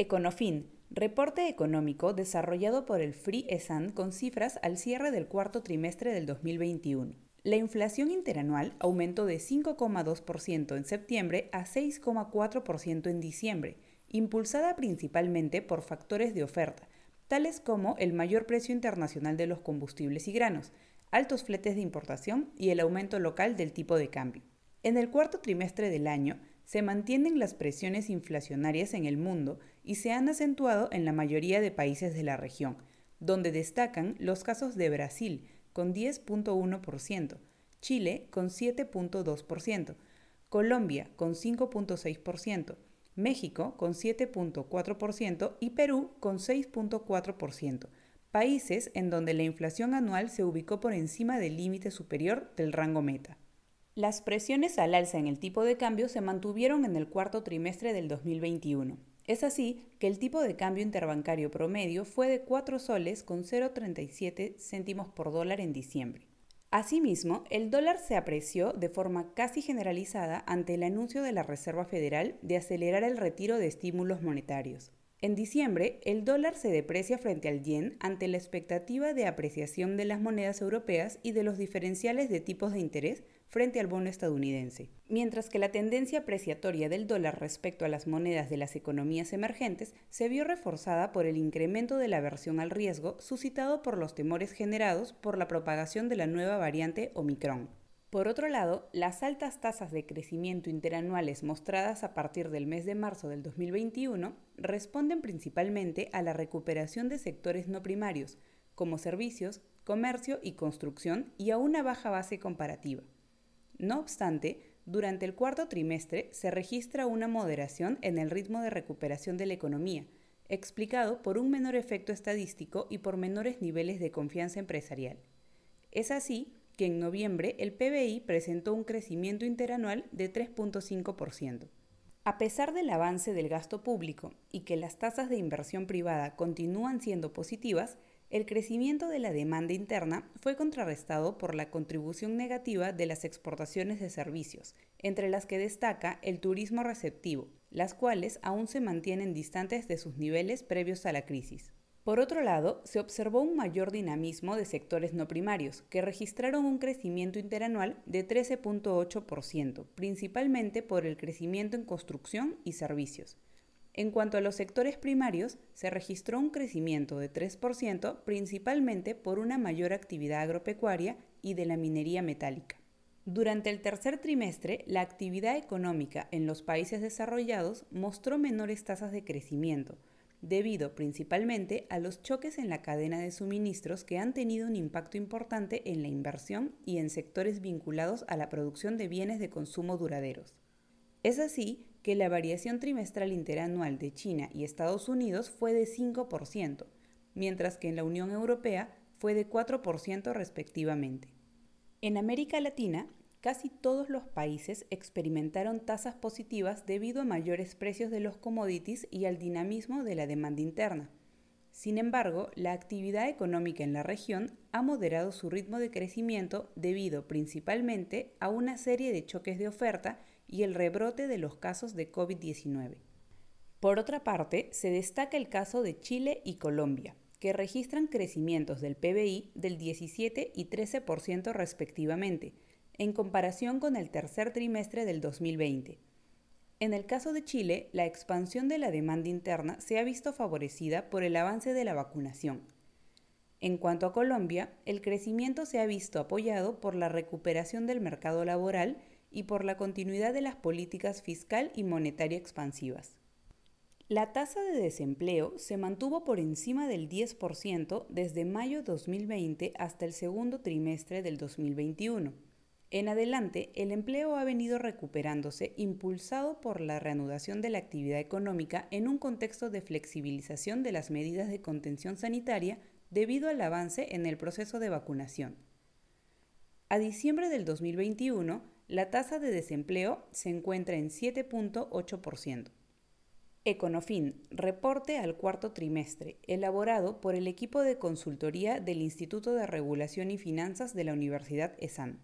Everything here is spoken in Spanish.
Econofin, reporte económico desarrollado por el Free ESAN con cifras al cierre del cuarto trimestre del 2021. La inflación interanual aumentó de 5,2% en septiembre a 6,4% en diciembre, impulsada principalmente por factores de oferta, tales como el mayor precio internacional de los combustibles y granos, altos fletes de importación y el aumento local del tipo de cambio. En el cuarto trimestre del año se mantienen las presiones inflacionarias en el mundo y se han acentuado en la mayoría de países de la región, donde destacan los casos de Brasil, con 10.1%, Chile con 7.2%, Colombia con 5.6%, México con 7.4% y Perú con 6.4%, países en donde la inflación anual se ubicó por encima del límite superior del rango meta. Las presiones al alza en el tipo de cambio se mantuvieron en el cuarto trimestre del 2021. Es así que el tipo de cambio interbancario promedio fue de 4 soles con 0,37 céntimos por dólar en diciembre. Asimismo, el dólar se apreció de forma casi generalizada ante el anuncio de la Reserva Federal de acelerar el retiro de estímulos monetarios. En diciembre, el dólar se deprecia frente al yen ante la expectativa de apreciación de las monedas europeas y de los diferenciales de tipos de interés frente al bono estadounidense, mientras que la tendencia apreciatoria del dólar respecto a las monedas de las economías emergentes se vio reforzada por el incremento de la aversión al riesgo suscitado por los temores generados por la propagación de la nueva variante Omicron. Por otro lado, las altas tasas de crecimiento interanuales mostradas a partir del mes de marzo del 2021 responden principalmente a la recuperación de sectores no primarios, como servicios, comercio y construcción, y a una baja base comparativa. No obstante, durante el cuarto trimestre se registra una moderación en el ritmo de recuperación de la economía, explicado por un menor efecto estadístico y por menores niveles de confianza empresarial. Es así que en noviembre el PBI presentó un crecimiento interanual de 3.5%. A pesar del avance del gasto público y que las tasas de inversión privada continúan siendo positivas, el crecimiento de la demanda interna fue contrarrestado por la contribución negativa de las exportaciones de servicios, entre las que destaca el turismo receptivo, las cuales aún se mantienen distantes de sus niveles previos a la crisis. Por otro lado, se observó un mayor dinamismo de sectores no primarios, que registraron un crecimiento interanual de 13.8%, principalmente por el crecimiento en construcción y servicios. En cuanto a los sectores primarios, se registró un crecimiento de 3%, principalmente por una mayor actividad agropecuaria y de la minería metálica. Durante el tercer trimestre, la actividad económica en los países desarrollados mostró menores tasas de crecimiento, debido principalmente a los choques en la cadena de suministros que han tenido un impacto importante en la inversión y en sectores vinculados a la producción de bienes de consumo duraderos. Es así que la variación trimestral interanual de China y Estados Unidos fue de 5%, mientras que en la Unión Europea fue de 4% respectivamente. En América Latina, casi todos los países experimentaron tasas positivas debido a mayores precios de los commodities y al dinamismo de la demanda interna. Sin embargo, la actividad económica en la región ha moderado su ritmo de crecimiento debido principalmente a una serie de choques de oferta y el rebrote de los casos de COVID-19. Por otra parte, se destaca el caso de Chile y Colombia, que registran crecimientos del PBI del 17 y 13% respectivamente, en comparación con el tercer trimestre del 2020. En el caso de Chile, la expansión de la demanda interna se ha visto favorecida por el avance de la vacunación. En cuanto a Colombia, el crecimiento se ha visto apoyado por la recuperación del mercado laboral y por la continuidad de las políticas fiscal y monetaria expansivas. La tasa de desempleo se mantuvo por encima del 10% desde mayo 2020 hasta el segundo trimestre del 2021. En adelante, el empleo ha venido recuperándose impulsado por la reanudación de la actividad económica en un contexto de flexibilización de las medidas de contención sanitaria debido al avance en el proceso de vacunación. A diciembre del 2021, la tasa de desempleo se encuentra en 7.8%. Econofin, reporte al cuarto trimestre, elaborado por el equipo de consultoría del Instituto de Regulación y Finanzas de la Universidad ESAN.